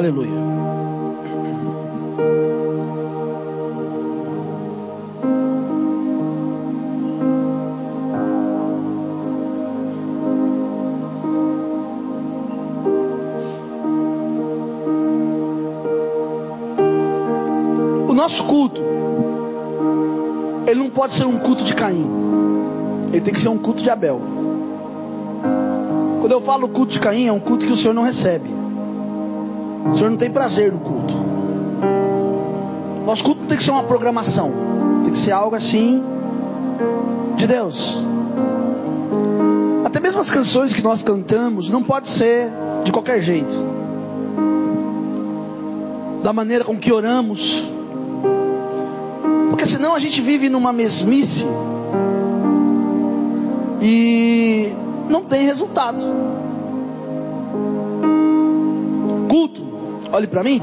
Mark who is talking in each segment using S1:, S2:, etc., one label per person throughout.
S1: Aleluia. O nosso culto, ele não pode ser um culto de Caim, ele tem que ser um culto de Abel. Quando eu falo culto de Caim, é um culto que o Senhor não recebe. O Senhor não tem prazer no culto. Nosso culto não tem que ser uma programação, tem que ser algo assim de Deus. Até mesmo as canções que nós cantamos não pode ser de qualquer jeito. Da maneira com que oramos. Porque senão a gente vive numa mesmice e não tem resultado. Olhe para mim,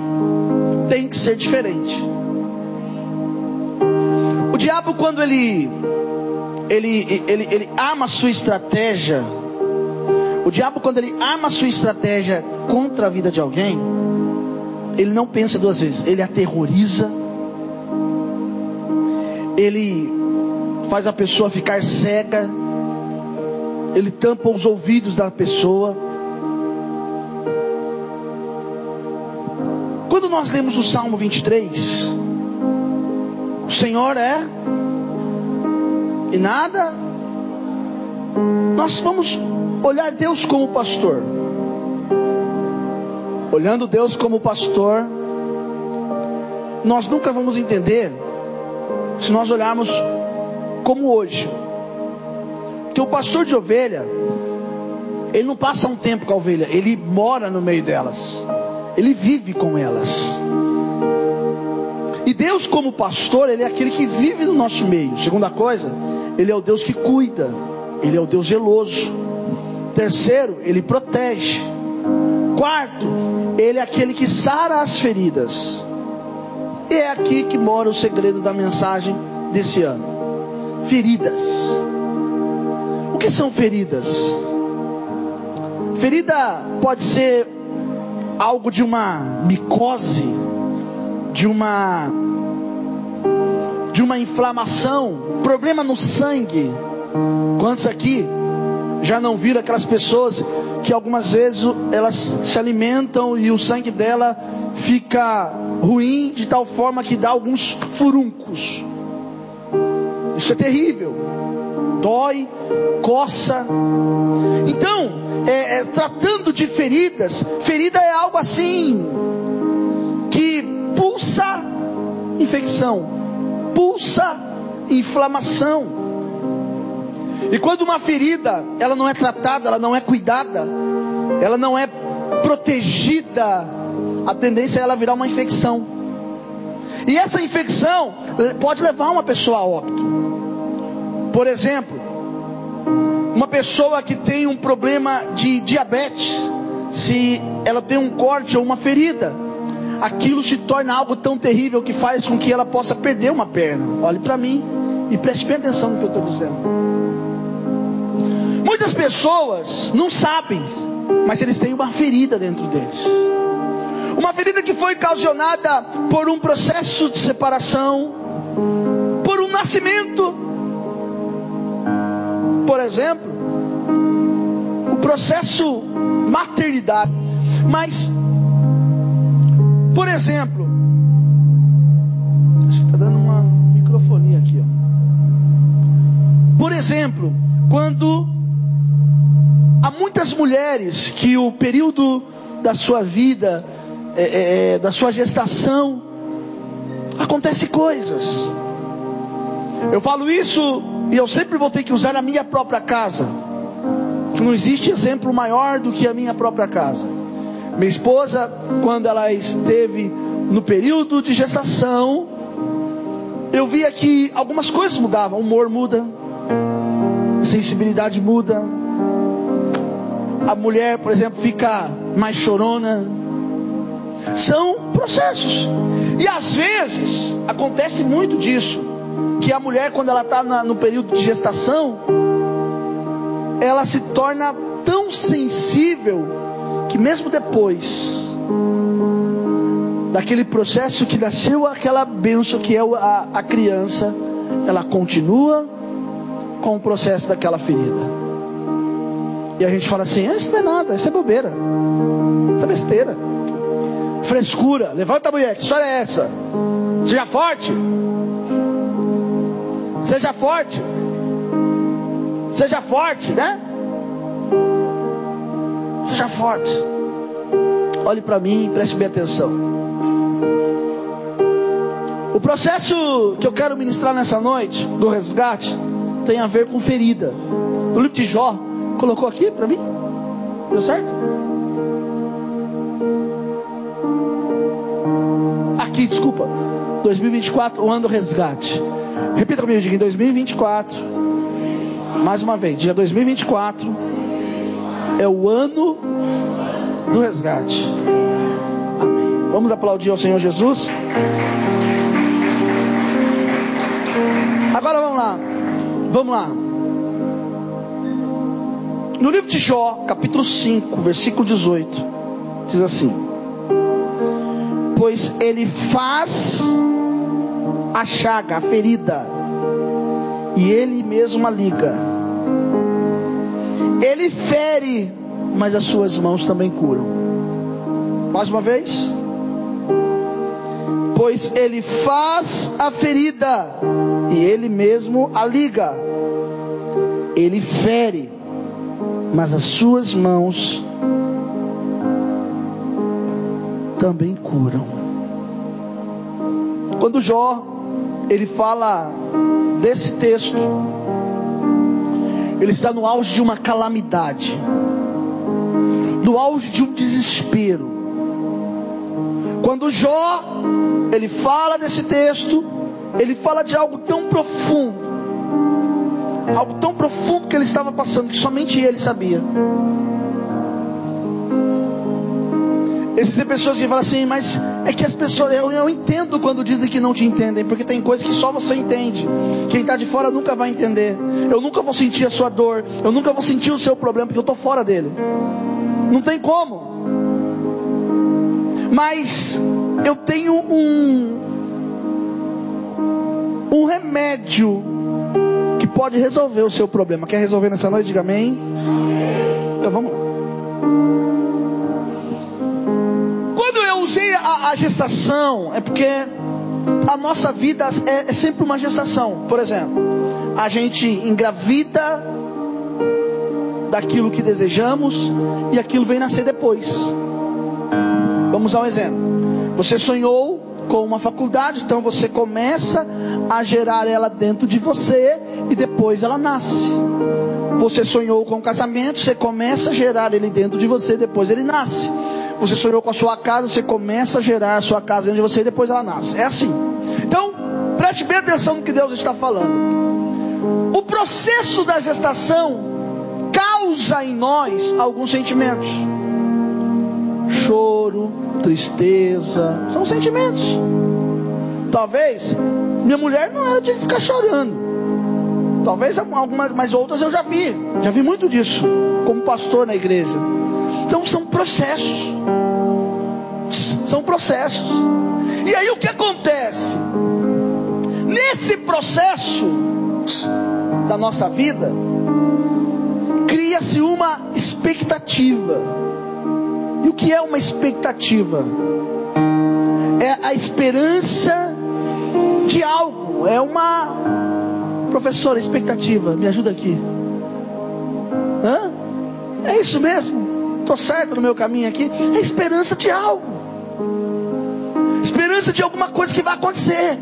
S1: tem que ser diferente. O diabo quando ele ele, ele, ele arma a sua estratégia. O diabo, quando ele arma a sua estratégia contra a vida de alguém, ele não pensa duas vezes, ele aterroriza, ele faz a pessoa ficar cega, ele tampa os ouvidos da pessoa. Nós lemos o Salmo 23, o Senhor é e nada, nós vamos olhar Deus como pastor. Olhando Deus como pastor, nós nunca vamos entender se nós olharmos como hoje. Porque o pastor de ovelha, ele não passa um tempo com a ovelha, ele mora no meio delas. Ele vive com elas. E Deus, como pastor, Ele é aquele que vive no nosso meio. Segunda coisa, Ele é o Deus que cuida. Ele é o Deus zeloso. Terceiro, Ele protege. Quarto, Ele é aquele que sara as feridas. E é aqui que mora o segredo da mensagem desse ano. Feridas. O que são feridas? Ferida pode ser algo de uma micose, de uma de uma inflamação, problema no sangue. Quantos aqui já não viram aquelas pessoas que algumas vezes elas se alimentam e o sangue dela fica ruim de tal forma que dá alguns furuncos. Isso é terrível. Dói, coça. Então, é, é, tratando de feridas, ferida é algo assim que pulsa infecção, pulsa inflamação. E quando uma ferida, ela não é tratada, ela não é cuidada, ela não é protegida, a tendência é ela virar uma infecção. E essa infecção pode levar uma pessoa a óbito. Por exemplo, uma pessoa que tem um problema de diabetes, se ela tem um corte ou uma ferida, aquilo se torna algo tão terrível que faz com que ela possa perder uma perna. Olhe para mim e preste bem atenção no que eu estou dizendo. Muitas pessoas não sabem, mas eles têm uma ferida dentro deles. Uma ferida que foi ocasionada por um processo de separação, por um nascimento. Por exemplo, o processo maternidade. Mas, por exemplo, acho que está dando uma microfonia aqui. Ó. Por exemplo, quando há muitas mulheres que o período da sua vida é, é, da sua gestação, acontece coisas. Eu falo isso e eu sempre vou ter que usar a minha própria casa. Não existe exemplo maior do que a minha própria casa. Minha esposa, quando ela esteve no período de gestação, eu via que algumas coisas mudavam. O humor muda, a sensibilidade muda. A mulher, por exemplo, fica mais chorona, são processos. E às vezes acontece muito disso. Que a mulher, quando ela está no período de gestação, ela se torna tão sensível que mesmo depois daquele processo que nasceu aquela bênção que é a, a criança, ela continua com o processo daquela ferida. E a gente fala assim: ah, isso não é nada, isso é bobeira, isso é besteira, frescura. Levanta a mulher, que história é essa? Seja forte, seja forte, seja forte, né? Seja forte. Olhe para mim e preste bem atenção. O processo que eu quero ministrar nessa noite do resgate tem a ver com ferida. No livro de Jó, Colocou aqui para mim? Deu certo? Aqui, desculpa. 2024, o ano do resgate. Repita comigo, diga em 2024. Mais uma vez, dia 2024 é o ano do resgate. Amém. Vamos aplaudir ao Senhor Jesus. Agora vamos lá. Vamos lá. No livro de Jó, capítulo 5, versículo 18, diz assim: Pois ele faz a chaga, a ferida, e ele mesmo a liga. Ele fere, mas as suas mãos também curam. Mais uma vez. Pois ele faz a ferida, e ele mesmo a liga. Ele fere, mas as suas mãos também curam. Quando Jó ele fala desse texto, ele está no auge de uma calamidade, no auge de um desespero. Quando Jó ele fala desse texto, ele fala de algo tão profundo algo tão profundo que ele estava passando que somente ele sabia. Existem pessoas que falam assim, mas é que as pessoas, eu, eu entendo quando dizem que não te entendem, porque tem coisas que só você entende. Quem está de fora nunca vai entender. Eu nunca vou sentir a sua dor, eu nunca vou sentir o seu problema, porque eu estou fora dele. Não tem como. Mas eu tenho um um remédio que pode resolver o seu problema. Quer resolver nessa noite? Diga amém. Então vamos lá. Gestação, é porque a nossa vida é, é sempre uma gestação. Por exemplo, a gente engravida daquilo que desejamos e aquilo vem nascer depois. Vamos a um exemplo. Você sonhou com uma faculdade, então você começa a gerar ela dentro de você e depois ela nasce. Você sonhou com um casamento, você começa a gerar ele dentro de você, depois ele nasce. Você sonhou com a sua casa, você começa a gerar a sua casa dentro de você e depois ela nasce. É assim. Então, preste bem atenção no que Deus está falando. O processo da gestação causa em nós alguns sentimentos. Choro, tristeza, são sentimentos. Talvez minha mulher não era de ficar chorando. Talvez algumas, mas outras eu já vi. Já vi muito disso. Como pastor na igreja. Então são processos. São processos. E aí o que acontece? Nesse processo da nossa vida, cria-se uma expectativa. E o que é uma expectativa? É a esperança de algo, é uma Professora, expectativa, me ajuda aqui. Hã? É isso mesmo? Estou certo no meu caminho aqui? É esperança de algo. Esperança de alguma coisa que vai acontecer.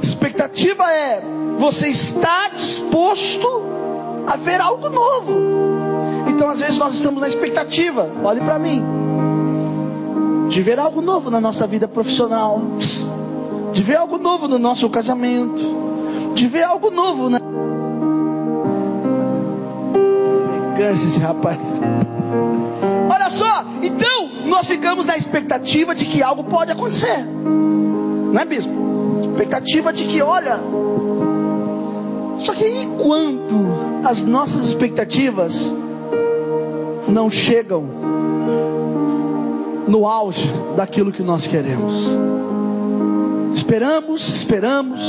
S1: Expectativa é você está disposto a ver algo novo. Então, às vezes, nós estamos na expectativa, olhe para mim, de ver algo novo na nossa vida profissional, de ver algo novo no nosso casamento, de ver algo novo, né? Elegância esse rapaz. Nós ficamos na expectativa de que algo pode acontecer, não é bispo? Expectativa de que, olha. Só que enquanto as nossas expectativas não chegam no auge daquilo que nós queremos. Esperamos, esperamos.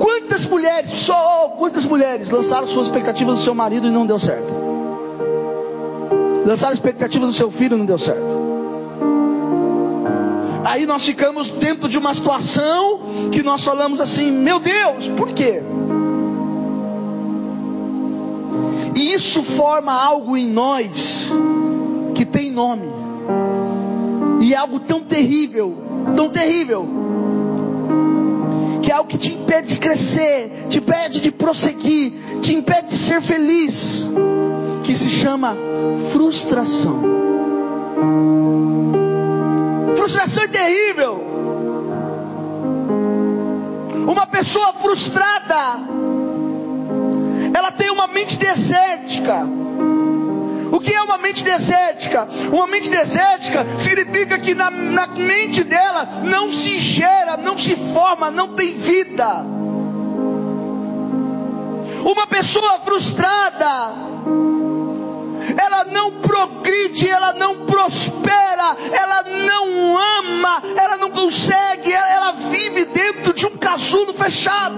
S1: Quantas mulheres, só quantas mulheres lançaram suas expectativas no seu marido e não deu certo? Lançaram expectativas no seu filho não deu certo. Aí nós ficamos dentro de uma situação que nós falamos assim: meu Deus, por quê? E isso forma algo em nós que tem nome. E é algo tão terrível, tão terrível, que é algo que te impede de crescer, te impede de prosseguir, te impede de ser feliz, que se chama frustração. Frustração é terrível. Uma pessoa frustrada, ela tem uma mente desértica. O que é uma mente desértica? Uma mente desértica significa que na, na mente dela não se gera, não se forma, não tem vida. Uma pessoa frustrada, ela não progride, ela não prospera, ela não ama, ela não consegue, ela, vive dentro de um casulo fechado.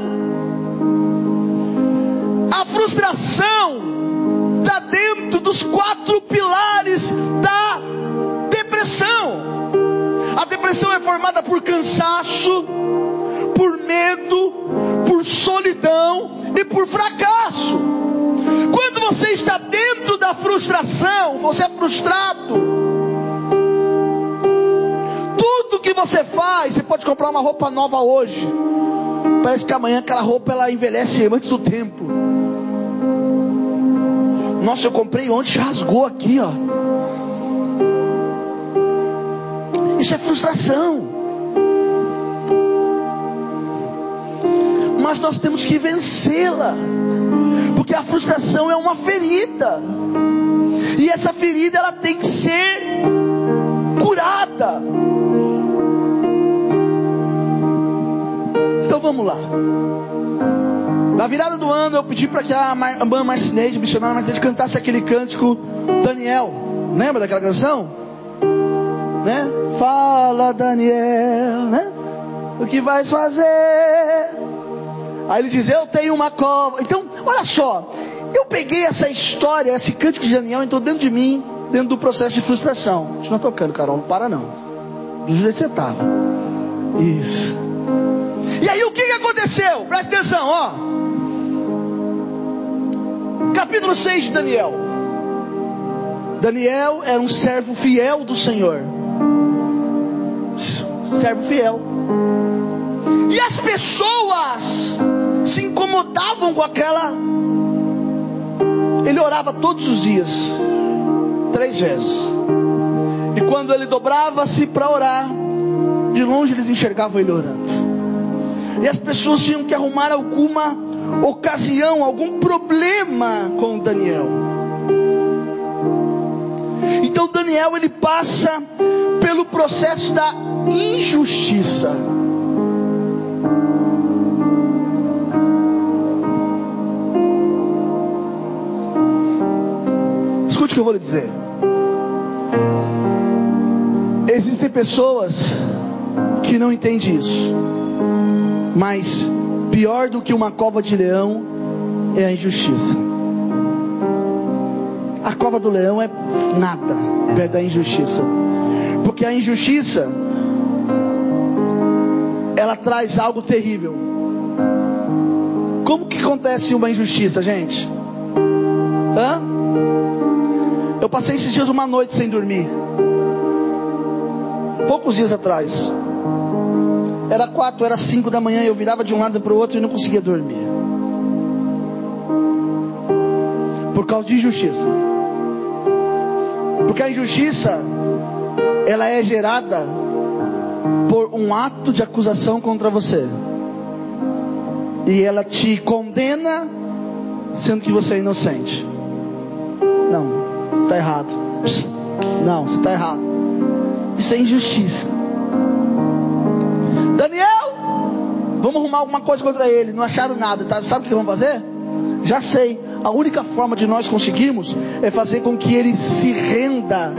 S1: A frustração está dentro dos quatro uma roupa nova hoje. Parece que amanhã aquela roupa ela envelhece antes do tempo. Nossa, eu comprei ontem, rasgou aqui, ó. Isso é frustração. Mas nós temos que vencê-la. Porque a frustração é uma ferida. E essa ferida ela tem que ser curada. Vamos lá. Na virada do ano eu pedi para que a irmã Marcinez, missionária Marcinez, cantasse aquele cântico Daniel. Lembra daquela canção? Né? Fala Daniel, né? O que vais fazer? Aí ele diz: Eu tenho uma cova. Então, olha só. Eu peguei essa história, esse cântico de Daniel, entrou dentro de mim, dentro do processo de frustração. Continua tocando, Carol, não para não. Do jeito que você estava. Isso. E aí o que, aconteceu? Presta atenção, ó. Capítulo 6 de Daniel. Daniel era um servo fiel do Senhor. Servo fiel. E as pessoas se incomodavam com aquela. Ele orava todos os dias, três vezes. E quando ele dobrava-se para orar, de longe eles enxergavam ele orando. E as pessoas tinham que arrumar alguma ocasião, algum problema com Daniel. Então Daniel ele passa pelo processo da injustiça. Escute o que eu vou lhe dizer. Existem pessoas que não entendem isso. Mas pior do que uma cova de leão é a injustiça. A cova do leão é nada perto da injustiça. Porque a injustiça ela traz algo terrível. Como que acontece uma injustiça, gente? Hã? Eu passei esses dias uma noite sem dormir. Poucos dias atrás. Era quatro, era cinco da manhã, eu virava de um lado para o outro e não conseguia dormir. Por causa de injustiça. Porque a injustiça, ela é gerada por um ato de acusação contra você. E ela te condena, sendo que você é inocente. Não, você está errado. Não, você está errado. Isso é injustiça. Daniel, vamos arrumar alguma coisa contra ele. Não acharam nada, tá? Sabe o que vão fazer? Já sei. A única forma de nós conseguirmos é fazer com que ele se renda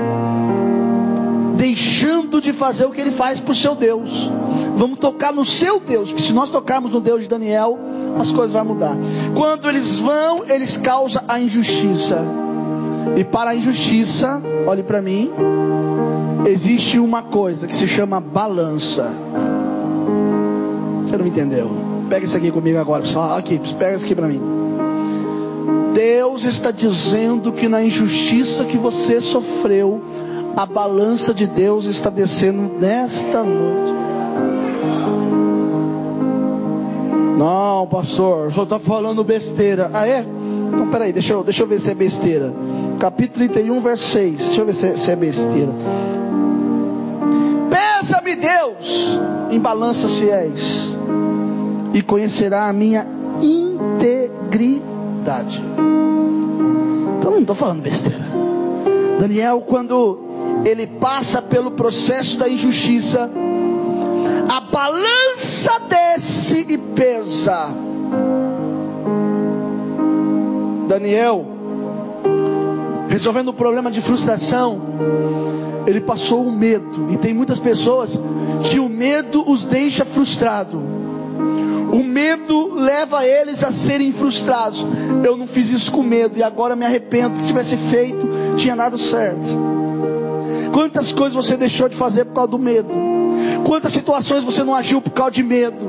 S1: deixando de fazer o que ele faz para o seu Deus. Vamos tocar no seu Deus, porque se nós tocarmos no Deus de Daniel, as coisas vão mudar. Quando eles vão, eles causam a injustiça. E para a injustiça, olhe para mim, existe uma coisa que se chama balança. Você não entendeu? Pega isso aqui comigo agora, pessoal. Aqui, pega isso aqui para mim. Deus está dizendo que na injustiça que você sofreu, a balança de Deus está descendo nesta noite. Não, pastor, só está falando besteira. Ah, é? Então, peraí, deixa eu, deixa eu ver se é besteira. Capítulo 31, verso 6. Deixa eu ver se é, se é besteira. Pesa-me, Deus, em balanças fiéis, e conhecerá a minha integridade. Então, não estou falando besteira. Daniel, quando ele passa pelo processo da injustiça, a balança desce e pesa. Daniel, resolvendo o problema de frustração, ele passou o medo. E tem muitas pessoas que o medo os deixa frustrados. O medo leva eles a serem frustrados. Eu não fiz isso com medo e agora me arrependo. Se tivesse feito, tinha dado certo. Quantas coisas você deixou de fazer por causa do medo? Quantas situações você não agiu por causa de medo?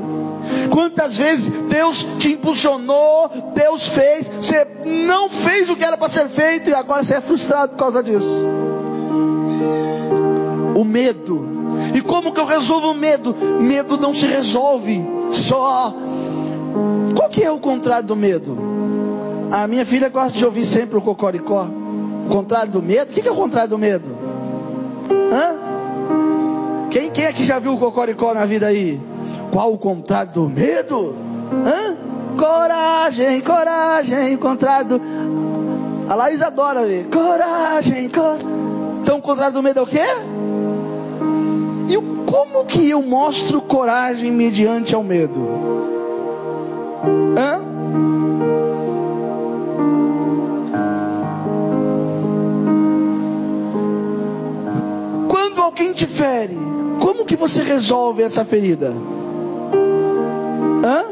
S1: Quantas vezes Deus te impulsionou, Deus fez, você não fez o que era para ser feito e agora você é frustrado por causa disso? O medo. E como que eu resolvo o medo? Medo não se resolve só. Qual que é o contrário do medo? A minha filha gosta de ouvir sempre o cocoricó. O contrário do medo? O que é o contrário do medo? Hã? Quem, quem é que já viu o cocoricó na vida aí? Qual o contrário do medo? Hã? Coragem, coragem, contrário do. A Laís adora ver. Coragem, coragem. Então o contrário do medo é o quê? E como que eu mostro coragem mediante ao medo? Hã? alguém te fere, como que você resolve essa ferida? Hã?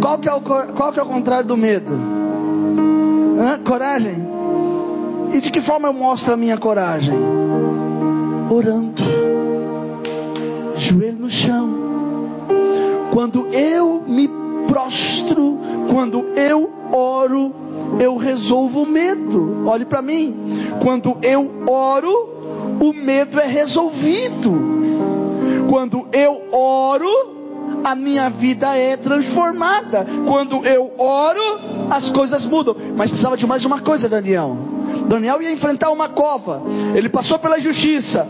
S1: Qual que é o, qual que é o contrário do medo? Hã? Coragem. E de que forma eu mostro a minha coragem? Orando. Joelho no chão. Quando eu me prostro, quando eu oro, eu resolvo o medo. Olhe para mim. Quando eu oro, o medo é resolvido. Quando eu oro, a minha vida é transformada. Quando eu oro, as coisas mudam. Mas precisava de mais uma coisa, Daniel. Daniel ia enfrentar uma cova. Ele passou pela justiça.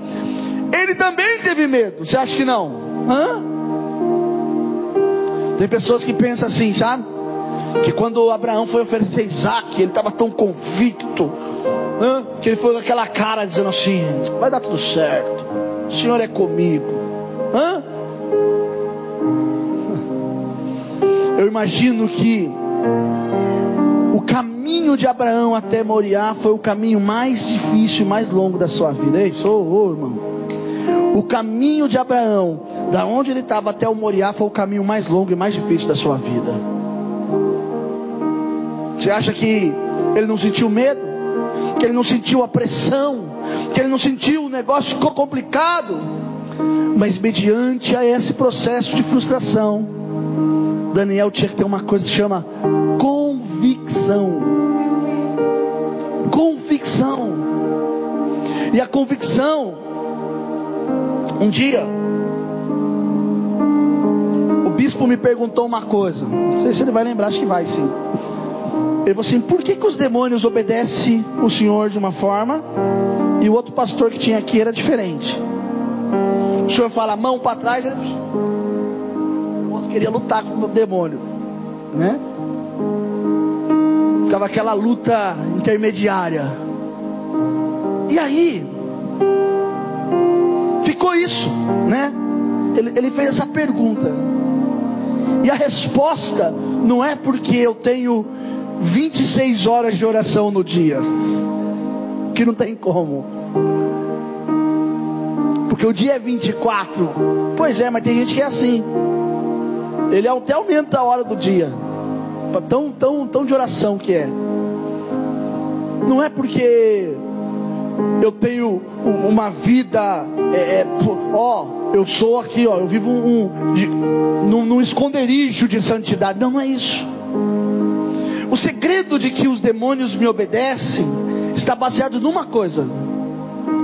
S1: Ele também teve medo. Você acha que não? Hã? Tem pessoas que pensam assim, sabe? Que quando Abraão foi oferecer Isaac, ele estava tão convicto, hein? que ele foi com aquela cara dizendo assim: vai dar tudo certo, o Senhor é comigo. Hã? Eu imagino que o caminho de Abraão até Moriá foi o caminho mais difícil e mais longo da sua vida. Ei, sou, oh, irmão. O caminho de Abraão da onde ele estava até o Moriá foi o caminho mais longo e mais difícil da sua vida. Você acha que ele não sentiu medo? Que ele não sentiu a pressão? Que ele não sentiu o negócio ficou complicado? Mas mediante a esse processo de frustração, Daniel tinha que ter uma coisa que chama convicção. Convicção. E a convicção, um dia, bispo me perguntou uma coisa. Não sei se ele vai lembrar, acho que vai sim. Ele falou assim: por que, que os demônios obedecem o Senhor de uma forma e o outro pastor que tinha aqui era diferente? O Senhor fala mão para trás, ele... o outro queria lutar com o demônio, né? Ficava aquela luta intermediária. E aí, ficou isso, né? Ele, ele fez essa pergunta. E a resposta não é porque eu tenho 26 horas de oração no dia. Que não tem como. Porque o dia é 24. Pois é, mas tem gente que é assim. Ele até aumenta a hora do dia. Tão, tão, tão de oração que é. Não é porque eu tenho uma vida, é, é, ó, eu sou aqui, ó, eu vivo um, de, num, num esconderijo de santidade. Não, não é isso. O segredo de que os demônios me obedecem está baseado numa coisa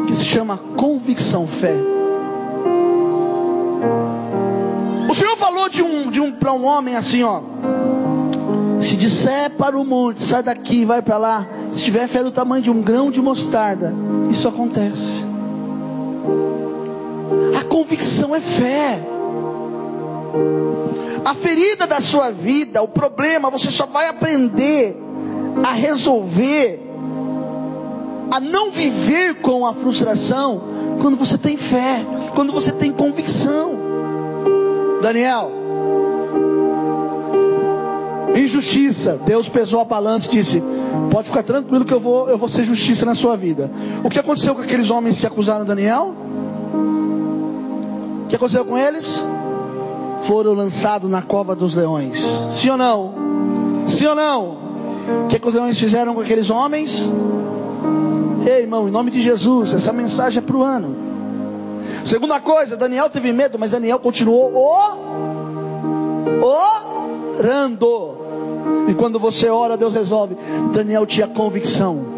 S1: que se chama convicção, fé. O Senhor falou de um, de um para um homem assim, ó. Se disser para o monte, sai daqui, vai para lá. Se tiver fé do tamanho de um grão de mostarda, isso acontece. A convicção é fé. A ferida da sua vida, o problema, você só vai aprender a resolver, a não viver com a frustração, quando você tem fé, quando você tem convicção. Daniel, injustiça, Deus pesou a balança e disse: Pode ficar tranquilo que eu vou, eu vou ser justiça na sua vida. O que aconteceu com aqueles homens que acusaram Daniel? O que aconteceu com eles? Foram lançados na cova dos leões. Sim ou não? Sim ou não? O que, que os leões fizeram com aqueles homens? Ei, irmão, em nome de Jesus, essa mensagem é para o ano. Segunda coisa, Daniel teve medo, mas Daniel continuou orando. E quando você ora, Deus resolve. Daniel tinha convicção.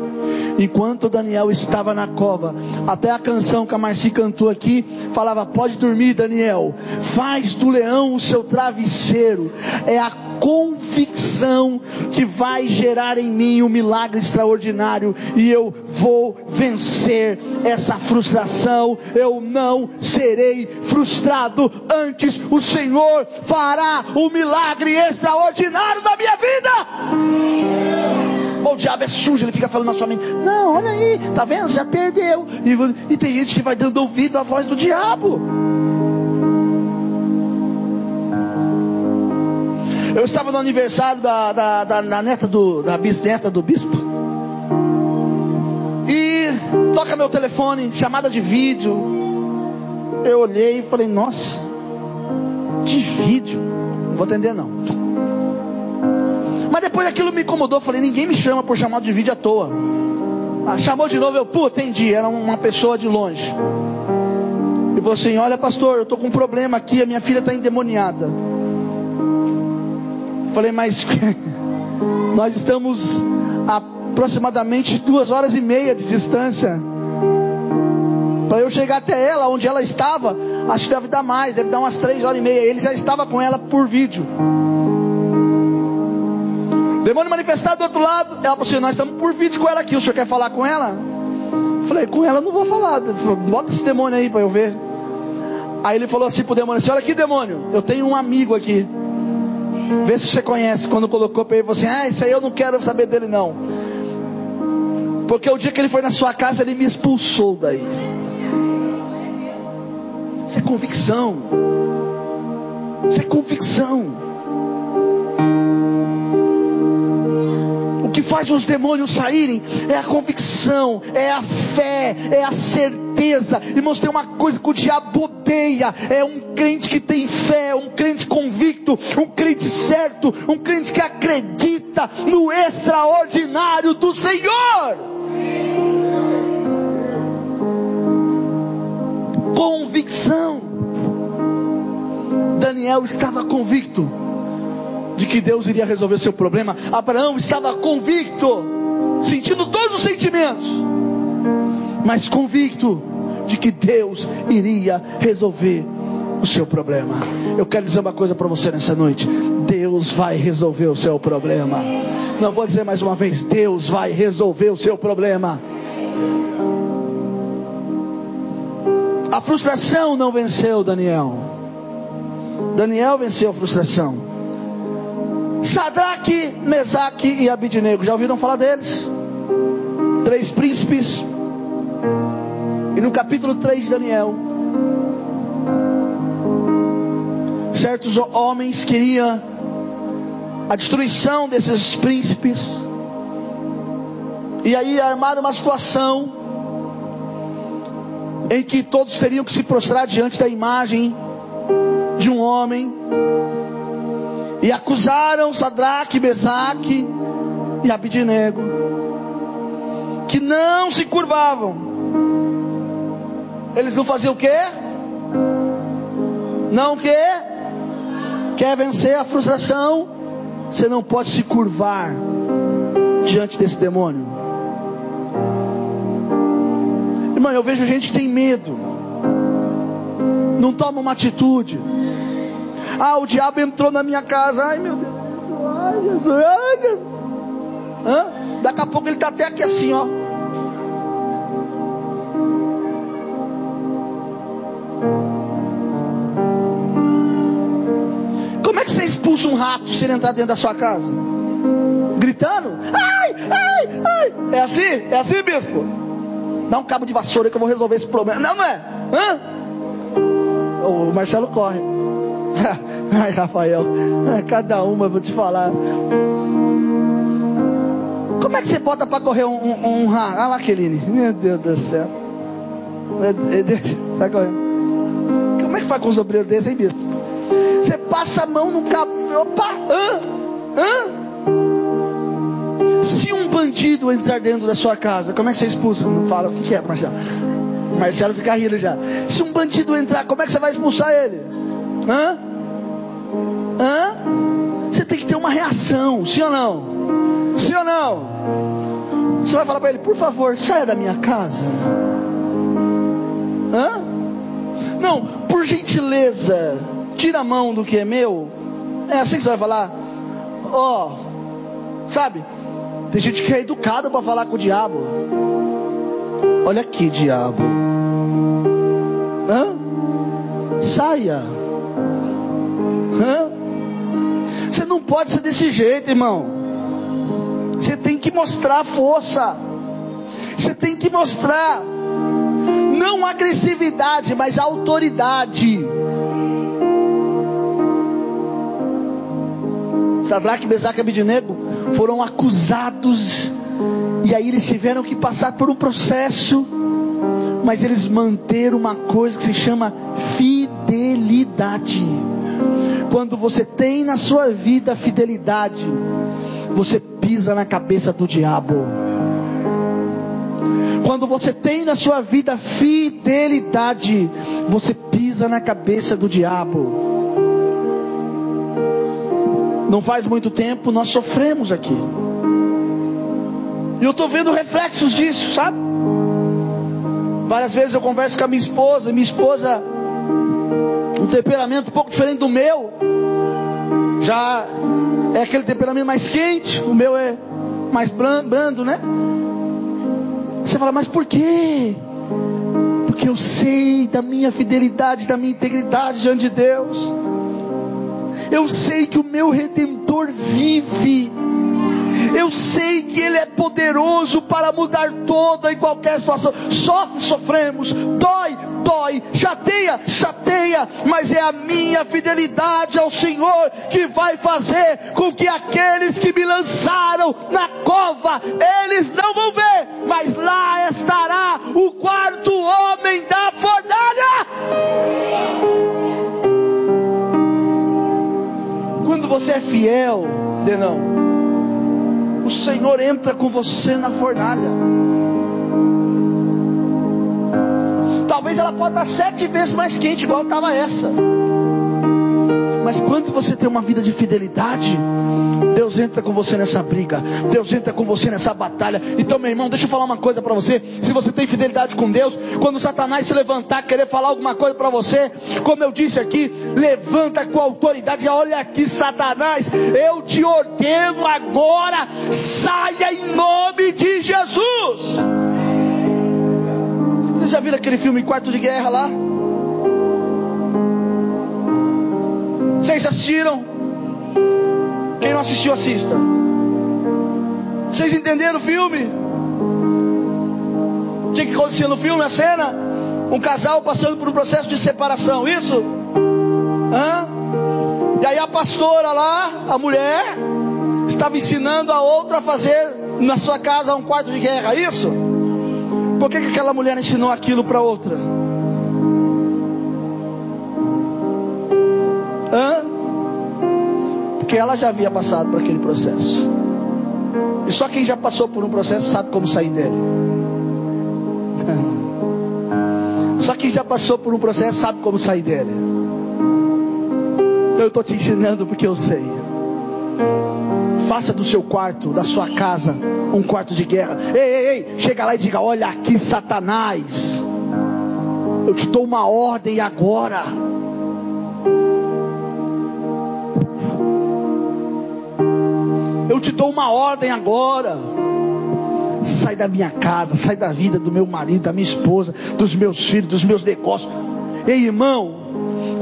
S1: Enquanto Daniel estava na cova, até a canção que a Marci cantou aqui falava: Pode dormir, Daniel, faz do leão o seu travesseiro. É a convicção que vai gerar em mim um milagre extraordinário e eu vou vencer essa frustração. Eu não serei frustrado. Antes, o Senhor fará um milagre extraordinário na minha vida o diabo é sujo, ele fica falando na sua mente: Não, olha aí, tá vendo? Você já perdeu. E, e tem gente que vai dando ouvido à voz do diabo. Eu estava no aniversário da, da, da, da neta do, da bisneta do bispo. E toca meu telefone, chamada de vídeo. Eu olhei e falei, nossa, de vídeo. Não vou atender não. Mas depois aquilo me incomodou. Falei, ninguém me chama por chamado de vídeo à toa. Ah, chamou de novo, eu, pô, entendi. Era uma pessoa de longe. E falou assim: Olha, pastor, eu estou com um problema aqui. A minha filha está endemoniada. Falei, mas nós estamos a aproximadamente duas horas e meia de distância. Para eu chegar até ela, onde ela estava, acho que deve dar mais, deve dar umas três horas e meia. Ele já estava com ela por vídeo. Demônio manifestado do outro lado. Ela falou assim: Nós estamos por vídeo com ela aqui. O senhor quer falar com ela? falei: Com ela não vou falar. Bota esse demônio aí para eu ver. Aí ele falou assim pro demônio: assim, Olha aqui, demônio. Eu tenho um amigo aqui. Vê se você conhece. Quando colocou para ele, falou assim: Ah, isso aí eu não quero saber dele não. Porque o dia que ele foi na sua casa, ele me expulsou daí. Isso é convicção. Isso é convicção. que faz os demônios saírem é a convicção, é a fé, é a certeza. Irmãos, tem uma coisa que o diabo odeia: é um crente que tem fé, um crente convicto, um crente certo, um crente que acredita no extraordinário do Senhor. Convicção. Daniel estava convicto de que Deus iria resolver seu problema. Abraão estava convicto, sentindo todos os sentimentos, mas convicto de que Deus iria resolver o seu problema. Eu quero dizer uma coisa para você nessa noite: Deus vai resolver o seu problema. Não vou dizer mais uma vez: Deus vai resolver o seu problema. A frustração não venceu Daniel. Daniel venceu a frustração. Sadraque, Mesaque e Abidinego. Já ouviram falar deles? Três príncipes. E no capítulo 3 de Daniel, certos homens queriam a destruição desses príncipes. E aí armaram uma situação em que todos teriam que se prostrar diante da imagem de um homem. E acusaram Sadraque, Mesaque e Abidinego, que não se curvavam. Eles não faziam o quê? Não o quê? Quer vencer a frustração? Você não pode se curvar diante desse demônio. Irmão, eu vejo gente que tem medo, não toma uma atitude. Ah, o diabo entrou na minha casa. Ai, meu Deus. Ai, Jesus. Ai, Jesus. Hã? Daqui a pouco ele está até aqui assim, ó. Um rato se ele entrar dentro da sua casa? Gritando? Ai, ai, ai. É assim? É assim, bispo? Dá um cabo de vassoura que eu vou resolver esse problema. Não, não é? Hã? O Marcelo corre. Ai, Rafael, cada uma, vou te falar. Como é que você bota para correr um, um, um Ah lá. Meu Deus do céu. Sai correndo. Como é que faz com os obreiros desses, hein, bispo? Passa a mão no cabo. Opa! Hã? Hã? Se um bandido entrar dentro da sua casa, como é que você expulsa? Não fala o que é, Marcelo. Marcelo fica rindo já. Se um bandido entrar, como é que você vai expulsar ele? Hã? Hã? Você tem que ter uma reação, sim ou não? Sim ou não? Você vai falar para ele, por favor, saia da minha casa. Hã? Não, por gentileza, tira a mão do que é meu. É assim que você vai falar? Ó, oh, sabe? Tem gente que é educada para falar com o diabo. Olha aqui, diabo. Hã? Saia. Hã? Você não pode ser desse jeito, irmão. Você tem que mostrar força. Você tem que mostrar não agressividade, mas autoridade. Sadraque, Mesaque e Abidinego foram acusados e aí eles tiveram que passar por um processo, mas eles manteram uma coisa que se chama fidelidade. Quando você tem na sua vida fidelidade, você pisa na cabeça do diabo. Quando você tem na sua vida fidelidade, você pisa na cabeça do diabo. Não faz muito tempo nós sofremos aqui. E eu estou vendo reflexos disso, sabe? Várias vezes eu converso com a minha esposa, minha esposa, um temperamento um pouco diferente do meu, já é aquele temperamento mais quente, o meu é mais brando, né? Você fala, mas por quê? Porque eu sei da minha fidelidade, da minha integridade diante de Deus. Eu sei que o meu redentor vive. Eu sei que Ele é poderoso para mudar toda e qualquer situação. Sofre, sofremos, dói, dói, chateia, chateia, mas é a minha fidelidade ao Senhor que vai fazer com que aqueles que me lançaram na cova, eles não vão ver, mas lá estará fiel, Denão, o Senhor entra com você na fornalha. Talvez ela possa estar sete vezes mais quente, igual estava essa. Mas quando você tem uma vida de fidelidade, Deus entra com você nessa briga, Deus entra com você nessa batalha. Então, meu irmão, deixa eu falar uma coisa para você. Se você tem fidelidade com Deus, quando Satanás se levantar, querer falar alguma coisa para você, como eu disse aqui, levanta com autoridade. Olha aqui, Satanás, eu te ordeno agora, saia em nome de Jesus. Vocês já viram aquele filme Quarto de Guerra lá? Vocês assistiram? Quem não assistiu, assista. Vocês entenderam o filme? O que, que acontecia no filme? A cena? Um casal passando por um processo de separação, isso? Hã? E aí a pastora lá, a mulher, estava ensinando a outra a fazer na sua casa um quarto de guerra, isso? Por que, que aquela mulher ensinou aquilo para outra? Hã? Porque ela já havia passado por aquele processo. E só quem já passou por um processo sabe como sair dele. Só quem já passou por um processo sabe como sair dele. Então eu estou te ensinando porque eu sei. Faça do seu quarto, da sua casa, um quarto de guerra. Ei, ei, ei, chega lá e diga: Olha aqui, Satanás. Eu te dou uma ordem agora. Eu te dou uma ordem agora. Sai da minha casa, sai da vida do meu marido, da minha esposa, dos meus filhos, dos meus negócios. Ei, irmão,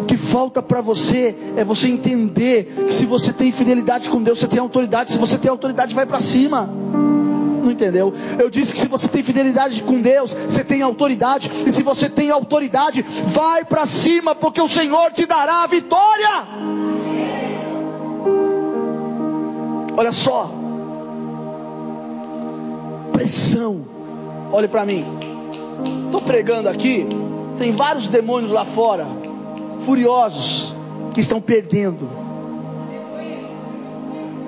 S1: o que falta para você é você entender que se você tem fidelidade com Deus, você tem autoridade. Se você tem autoridade, vai para cima. Não entendeu? Eu disse que se você tem fidelidade com Deus, você tem autoridade. E se você tem autoridade, vai para cima, porque o Senhor te dará a vitória. Olha só. Pressão. Olhe para mim. Estou pregando aqui. Tem vários demônios lá fora furiosos que estão perdendo.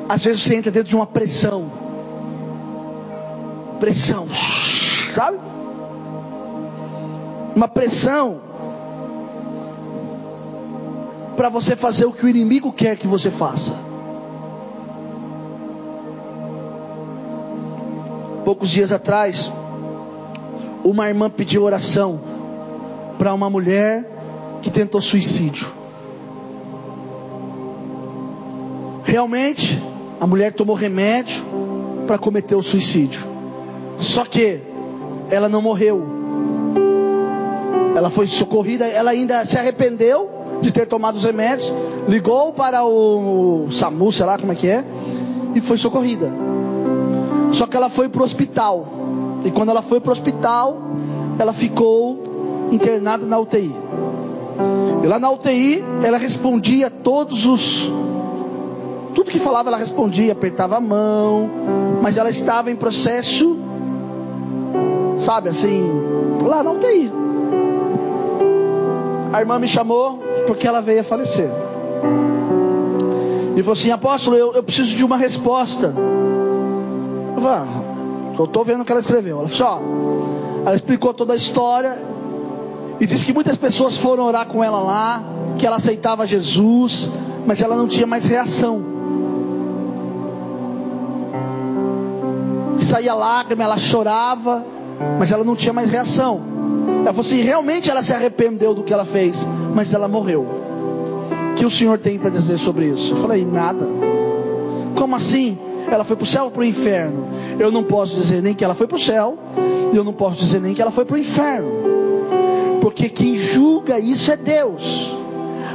S1: Às vezes você entra dentro de uma pressão. Pressão, sabe? Uma pressão para você fazer o que o inimigo quer que você faça. Poucos dias atrás, uma irmã pediu oração para uma mulher que tentou suicídio. Realmente, a mulher tomou remédio para cometer o suicídio. Só que ela não morreu. Ela foi socorrida, ela ainda se arrependeu de ter tomado os remédios, ligou para o SAMU, sei lá como é que é, e foi socorrida. Só que ela foi para o hospital. E quando ela foi para o hospital, ela ficou internada na UTI. E lá na UTI, ela respondia todos os. Tudo que falava, ela respondia, apertava a mão. Mas ela estava em processo, sabe assim, lá na UTI. A irmã me chamou porque ela veio a falecer. E falou assim: Apóstolo, eu, eu preciso de uma resposta. Eu estou vendo o que ela escreveu. Ela falou assim: ela explicou toda a história. E diz que muitas pessoas foram orar com ela lá, que ela aceitava Jesus, mas ela não tinha mais reação. Saía lágrima, ela chorava, mas ela não tinha mais reação. Ela falou assim: realmente ela se arrependeu do que ela fez, mas ela morreu. O que o Senhor tem para dizer sobre isso? Eu falei: nada. Como assim? Ela foi para o céu ou para o inferno? Eu não posso dizer nem que ela foi para o céu, eu não posso dizer nem que ela foi para o inferno porque quem julga isso é Deus.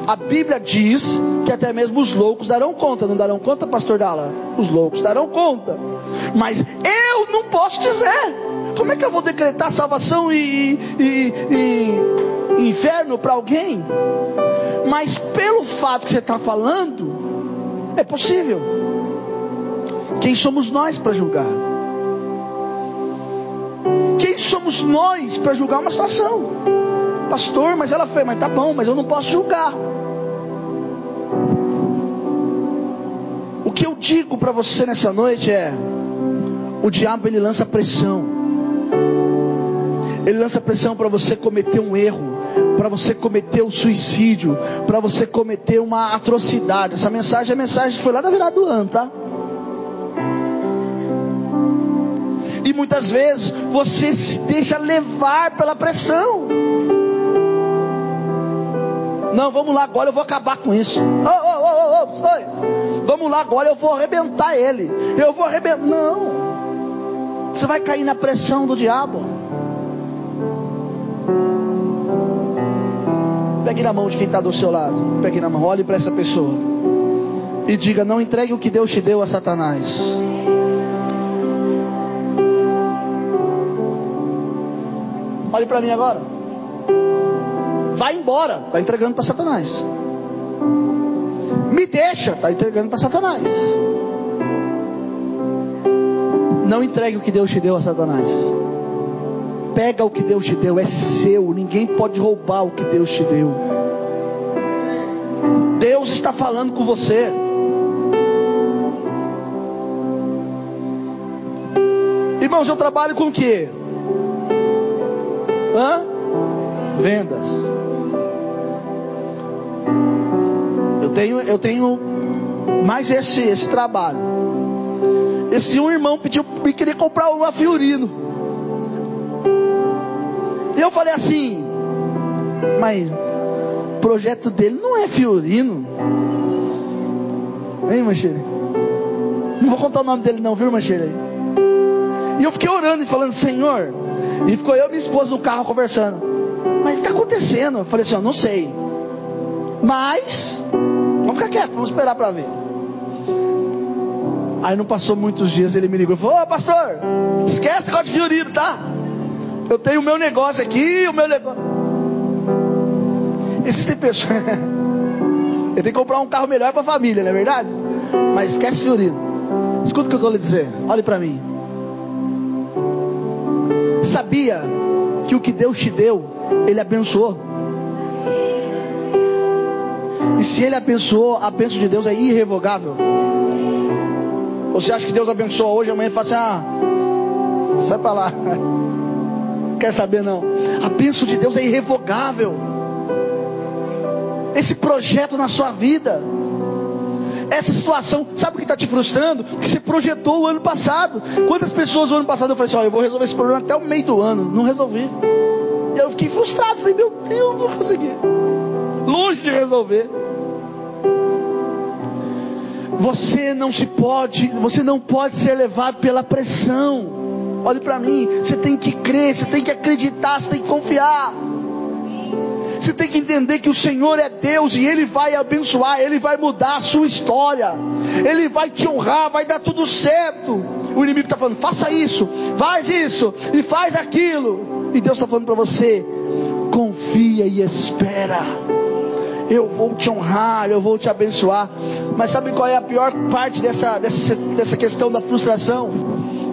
S1: A Bíblia diz que até mesmo os loucos darão conta, não darão conta, pastor Dala? Os loucos darão conta. Mas eu não posso dizer. Como é que eu vou decretar salvação e, e, e inferno para alguém? Mas pelo fato que você está falando, é possível. Quem somos nós para julgar? Quem somos nós para julgar uma situação? pastor, mas ela foi, mas tá bom, mas eu não posso julgar. O que eu digo para você nessa noite é: o diabo ele lança pressão. Ele lança pressão para você cometer um erro, para você cometer um suicídio, para você cometer uma atrocidade. Essa mensagem é a mensagem que foi lá da virada do ano, tá? E muitas vezes você se deixa levar pela pressão. Não, vamos lá, agora eu vou acabar com isso. Oh, oh, oh, Vamos lá, agora eu vou arrebentar ele. Eu vou arrebentar. Não. Você vai cair na pressão do diabo. Pegue na mão de quem está do seu lado. Pegue na mão, olhe para essa pessoa. E diga: Não entregue o que Deus te deu a Satanás. Olhe para mim agora. Vai embora, está entregando para Satanás. Me deixa, está entregando para Satanás. Não entregue o que Deus te deu a Satanás. Pega o que Deus te deu, é seu. Ninguém pode roubar o que Deus te deu. Deus está falando com você. Irmãos, eu trabalho com o que? Hã? Vendas. Eu tenho, eu tenho mais esse, esse trabalho. Esse um irmão pediu me queria comprar uma Fiorino. E eu falei assim, mas o projeto dele não é Fiorino. Hein, Mancheira? Não vou contar o nome dele não, viu, Mancheira? E eu fiquei orando e falando, Senhor. E ficou eu e minha esposa no carro conversando. Mas o que está acontecendo? Eu falei assim, eu não sei. Mas, vamos ficar quieto, vamos esperar para ver. Aí não passou muitos dias, ele me ligou e falou: Ô pastor, esquece o negócio de tá? Eu tenho o meu negócio aqui, o meu negócio. Existem pessoas. eu tenho que comprar um carro melhor para a família, não é verdade? Mas esquece Fiorino. Escuta o que eu vou lhe dizer. Olhe para mim. Sabia que o que Deus te deu, Ele abençoou. E se Ele abençoou, a bênção de Deus é irrevogável. Você acha que Deus abençoa hoje, amanhã fala assim, ah, sai para lá. Quer saber não? A bênção de Deus é irrevogável. Esse projeto na sua vida, essa situação, sabe o que está te frustrando? Que você projetou o ano passado. Quantas pessoas o ano passado eu falei assim, ó, eu vou resolver esse problema até o meio do ano, não resolvi. E eu fiquei frustrado, falei, meu Deus, não consegui. Longe de resolver. Você não se pode, você não pode ser levado pela pressão. Olhe para mim, você tem que crer, você tem que acreditar, você tem que confiar. Você tem que entender que o Senhor é Deus e Ele vai abençoar, Ele vai mudar a sua história, Ele vai te honrar, vai dar tudo certo. O inimigo está falando, faça isso, faz isso e faz aquilo. E Deus está falando para você, confia e espera eu vou te honrar, eu vou te abençoar. Mas sabe qual é a pior parte dessa, dessa, dessa questão da frustração?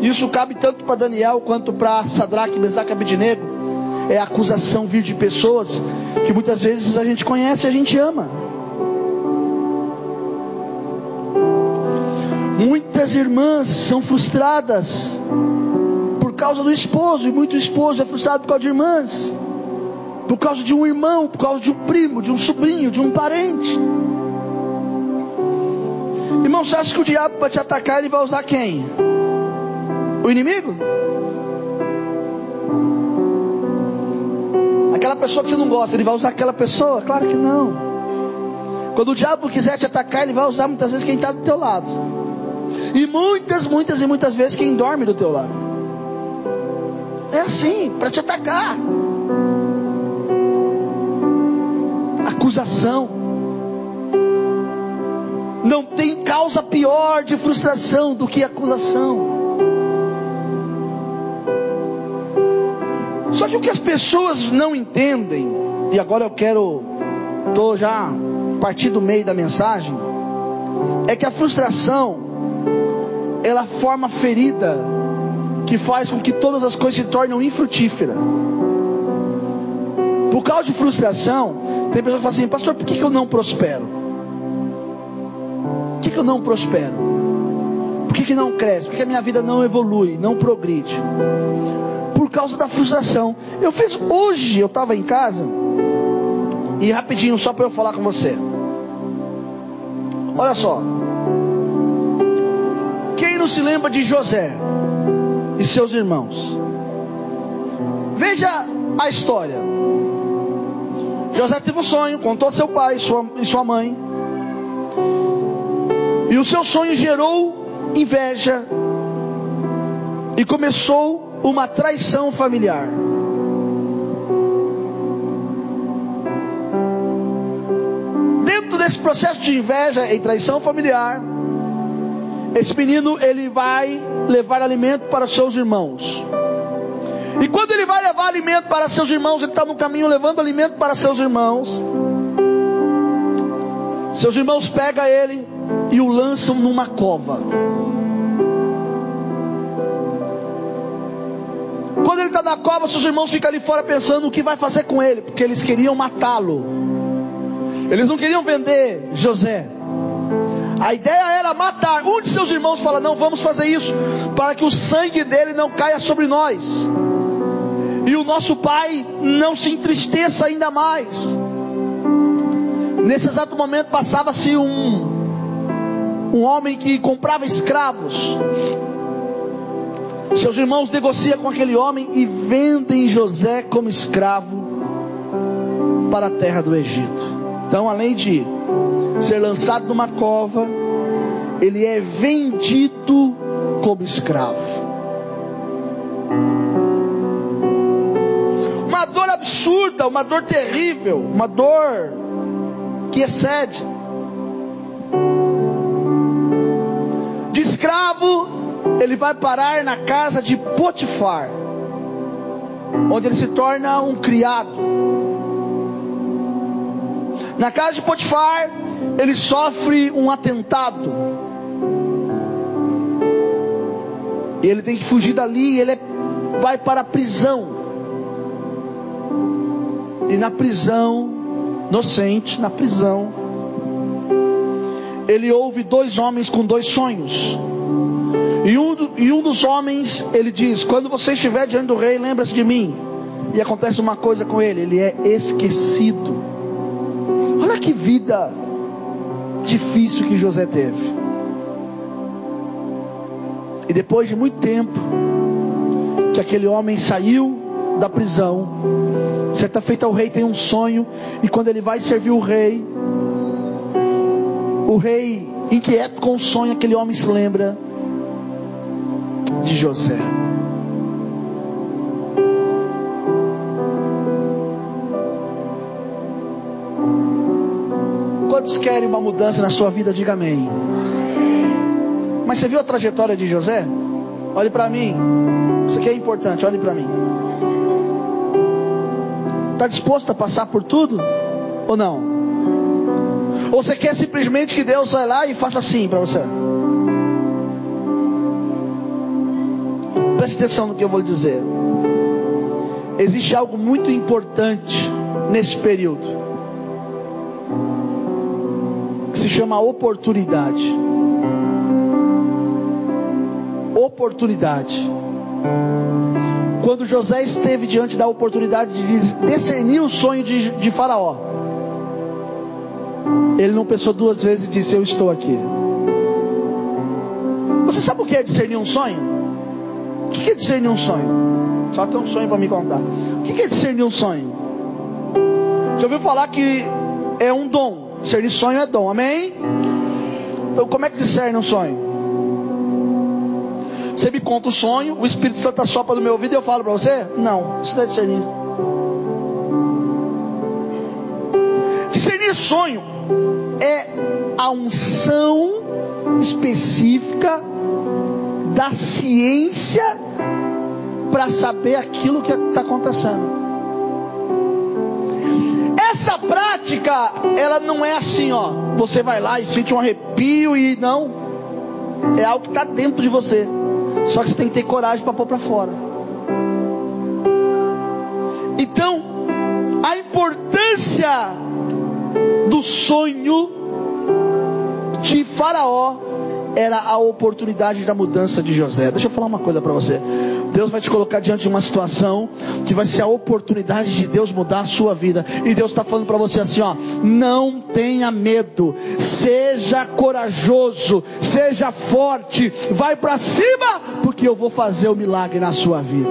S1: Isso cabe tanto para Daniel quanto para Sadraque, Mesaque e Abednego. É acusação vir de pessoas que muitas vezes a gente conhece e a gente ama. Muitas irmãs são frustradas por causa do esposo, e muito esposo é frustrado por causa de irmãs por causa de um irmão, por causa de um primo, de um sobrinho, de um parente. Irmão, você acha que o diabo para te atacar ele vai usar quem? O inimigo? Aquela pessoa que você não gosta, ele vai usar aquela pessoa? Claro que não. Quando o diabo quiser te atacar, ele vai usar muitas vezes quem está do teu lado. E muitas, muitas e muitas vezes quem dorme do teu lado. É assim, para te atacar. acusação. Não tem causa pior de frustração do que acusação. Só que o que as pessoas não entendem, e agora eu quero, estou já partir do meio da mensagem, é que a frustração, ela forma ferida que faz com que todas as coisas se tornem infrutíferas. Por causa de frustração, tem pessoas que falam assim, pastor, por que, que eu não prospero? Por que, que eu não prospero? Por que, que não cresce? Por que a minha vida não evolui, não progride? Por causa da frustração. Eu fiz hoje, eu estava em casa, e rapidinho, só para eu falar com você. Olha só. Quem não se lembra de José e seus irmãos? Veja a história. José teve um sonho, contou a seu pai e sua, e sua mãe. E o seu sonho gerou inveja. E começou uma traição familiar. Dentro desse processo de inveja e traição familiar, esse menino ele vai levar alimento para seus irmãos. E quando ele vai levar alimento para seus irmãos, ele está no caminho levando alimento para seus irmãos. Seus irmãos pegam ele e o lançam numa cova. Está na cova, seus irmãos ficam ali fora pensando o que vai fazer com ele, porque eles queriam matá-lo. Eles não queriam vender José. A ideia era matar. Um de seus irmãos fala: Não, vamos fazer isso, para que o sangue dele não caia sobre nós. E o nosso pai não se entristeça ainda mais. Nesse exato momento passava-se um um homem que comprava escravos. Seus irmãos negociam com aquele homem e vendem José como escravo para a terra do Egito. Então, além de ser lançado numa cova, ele é vendido como escravo. Uma dor absurda, uma dor terrível, uma dor que excede. De escravo, ele vai parar na casa de Potifar, onde ele se torna um criado. Na casa de Potifar, ele sofre um atentado. E ele tem que fugir dali, ele vai para a prisão. E na prisão, inocente, na prisão, ele ouve dois homens com dois sonhos. E um, e um dos homens, ele diz: Quando você estiver diante do rei, lembra-se de mim. E acontece uma coisa com ele: ele é esquecido. Olha que vida difícil que José teve. E depois de muito tempo, que aquele homem saiu da prisão, certa feita o rei tem um sonho, e quando ele vai servir o rei, o rei, inquieto com o sonho, aquele homem se lembra de José. Quantos querem uma mudança na sua vida? Diga amém. Mas você viu a trajetória de José? Olhe para mim. Isso aqui é importante, olhe para mim. Está disposto a passar por tudo? Ou não? Ou você quer simplesmente que Deus vá lá e faça assim para você? Preste atenção no que eu vou dizer. Existe algo muito importante nesse período se chama oportunidade. Oportunidade. Quando José esteve diante da oportunidade de discernir o sonho de, de Faraó, ele não pensou duas vezes e disse: Eu estou aqui. Você sabe o que é discernir um sonho? O que é discernir um sonho? Só tem um sonho para me contar. O que é discernir um sonho? Já ouviu falar que é um dom? Discernir sonho é dom, amém? Então, como é que discerne um sonho? Você me conta o sonho, o Espírito Santo sopra no meu ouvido e eu falo para você? Não, isso não é discernir. Discernir sonho é a unção específica da ciência para saber aquilo que está acontecendo. Essa prática, ela não é assim, ó. Você vai lá e sente um arrepio e não. É algo que está dentro de você. Só que você tem que ter coragem para pôr para fora. Então, a importância do sonho de Faraó era a oportunidade da mudança de José. Deixa eu falar uma coisa para você. Deus vai te colocar diante de uma situação que vai ser a oportunidade de Deus mudar a sua vida. E Deus está falando para você assim: ó, não tenha medo, seja corajoso, seja forte, vai para cima, porque eu vou fazer o milagre na sua vida.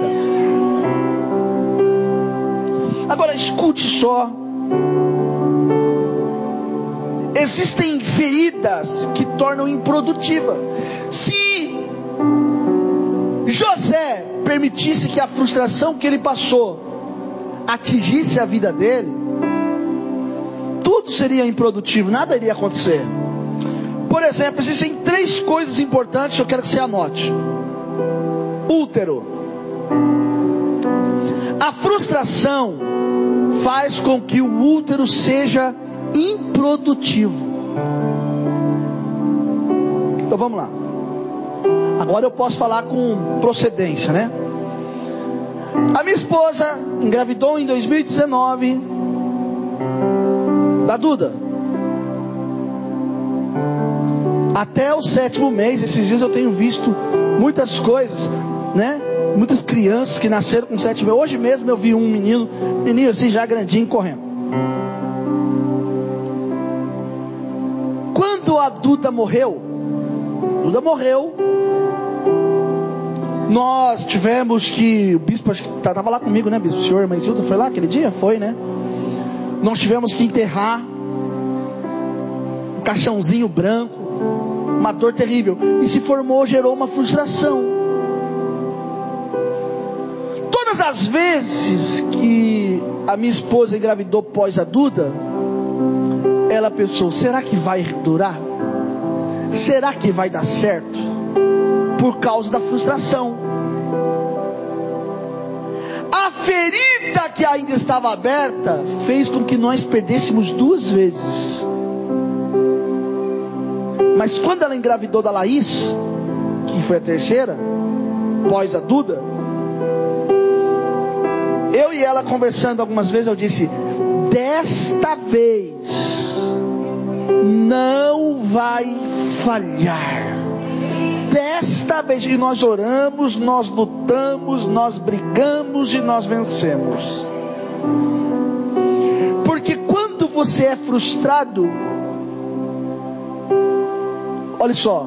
S1: Agora escute só. Existem feridas que tornam improdutiva. Se José permitisse que a frustração que ele passou atingisse a vida dele, tudo seria improdutivo, nada iria acontecer. Por exemplo, existem três coisas importantes que eu quero que você anote: útero. A frustração faz com que o útero seja improdutivo. Então vamos lá. Agora eu posso falar com procedência, né? A minha esposa engravidou em 2019 da Duda. Até o sétimo mês, esses dias eu tenho visto muitas coisas, né? Muitas crianças que nasceram com sete meses. Hoje mesmo eu vi um menino, menino assim já grandinho correndo. Quando a Duda morreu, Duda morreu, nós tivemos que, o bispo estava tá, lá comigo, né, bispo? O senhor Maizildo foi lá aquele dia? Foi, né? Nós tivemos que enterrar um caixãozinho branco, uma dor terrível. E se formou, gerou uma frustração. Todas as vezes que a minha esposa engravidou pós a Duda, ela pensou: será que vai durar? Será que vai dar certo? Por causa da frustração. A ferida que ainda estava aberta fez com que nós perdêssemos duas vezes. Mas quando ela engravidou da Laís, que foi a terceira, pós a Duda, eu e ela conversando algumas vezes, eu disse: desta vez não vai falhar. Desta vez, e nós oramos, nós lutamos, nós brigamos e nós vencemos. Porque quando você é frustrado, olha só,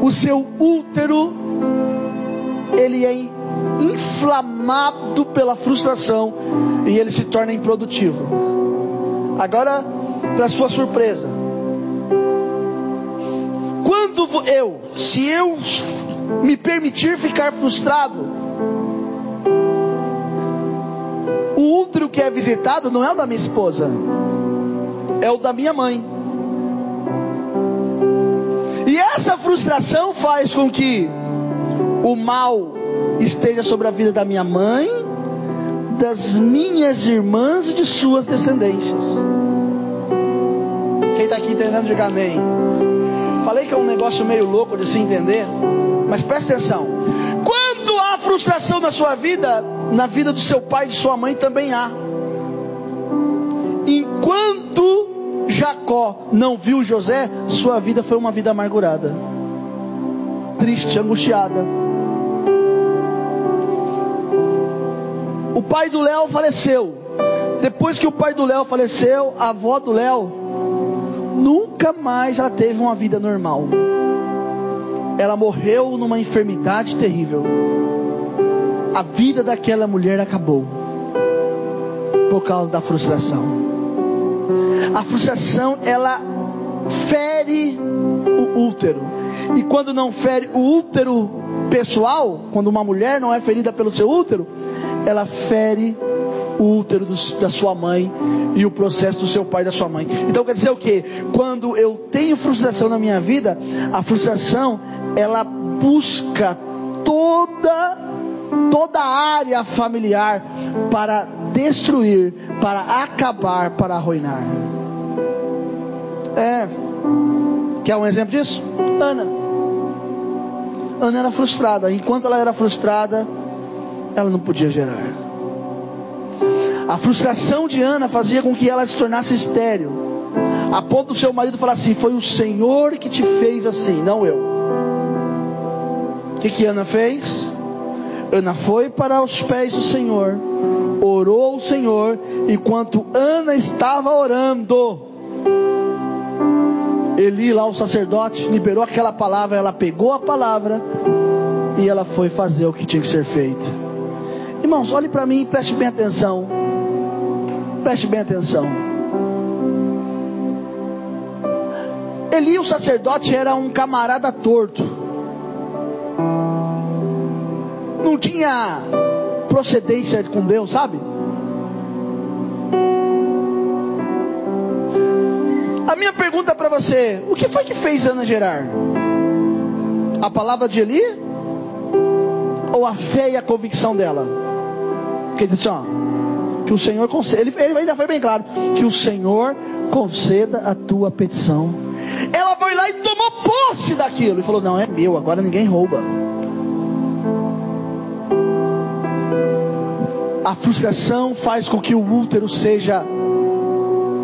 S1: o seu útero, ele é inflamado pela frustração e ele se torna improdutivo. Agora, para sua surpresa, quando eu, se eu me permitir ficar frustrado, o útero que é visitado não é o da minha esposa, é o da minha mãe. E essa frustração faz com que o mal esteja sobre a vida da minha mãe, das minhas irmãs e de suas descendências. Está aqui entendendo, diga amém. Falei que é um negócio meio louco de se entender, mas presta atenção. Quando há frustração na sua vida, na vida do seu pai e de sua mãe também há. Enquanto Jacó não viu José, sua vida foi uma vida amargurada, triste, angustiada. O pai do Léo faleceu. Depois que o pai do Léo faleceu, a avó do Léo nunca mais ela teve uma vida normal. Ela morreu numa enfermidade terrível. A vida daquela mulher acabou por causa da frustração. A frustração ela fere o útero. E quando não fere o útero pessoal, quando uma mulher não é ferida pelo seu útero, ela fere o útero do, da sua mãe e o processo do seu pai e da sua mãe. Então quer dizer o que? Quando eu tenho frustração na minha vida, a frustração ela busca toda toda a área familiar para destruir, para acabar, para arruinar. É. Quer um exemplo disso? Ana. Ana era frustrada. Enquanto ela era frustrada, ela não podia gerar. A frustração de Ana fazia com que ela se tornasse estéril. A ponto do seu marido falar assim: Foi o Senhor que te fez assim, não eu. O que, que Ana fez? Ana foi para os pés do Senhor, orou ao Senhor, enquanto Ana estava orando, Eli, lá o sacerdote, liberou aquela palavra, ela pegou a palavra e ela foi fazer o que tinha que ser feito. Irmãos, olhe para mim e preste bem atenção. Preste bem atenção. Eli, o sacerdote, era um camarada torto. Não tinha procedência com Deus, sabe? A minha pergunta para você: o que foi que fez Ana gerar? A palavra de Eli? Ou a fé e a convicção dela? Porque ele disse, ó, que o Senhor conceda, ele, ele ainda foi bem claro, que o Senhor conceda a tua petição. Ela foi lá e tomou posse daquilo e falou: Não, é meu, agora ninguém rouba. a frustração faz com que o útero seja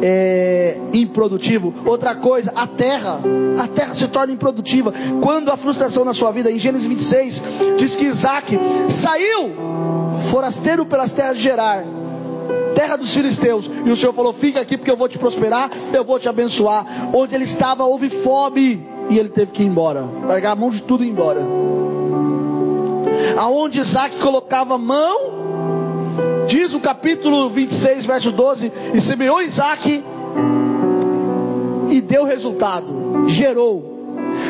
S1: é, improdutivo. Outra coisa, a terra, a terra se torna improdutiva. Quando a frustração na sua vida, em Gênesis 26, diz que Isaac saiu forasteiro pelas terras de Gerar, terra dos filisteus, e o Senhor falou: Fica aqui porque eu vou te prosperar, eu vou te abençoar. Onde ele estava, houve fome, e ele teve que ir embora, largar a mão de tudo e ir embora. Aonde Isaac colocava a mão, Diz o capítulo 26, verso 12: E semeou Isaac e deu resultado, gerou.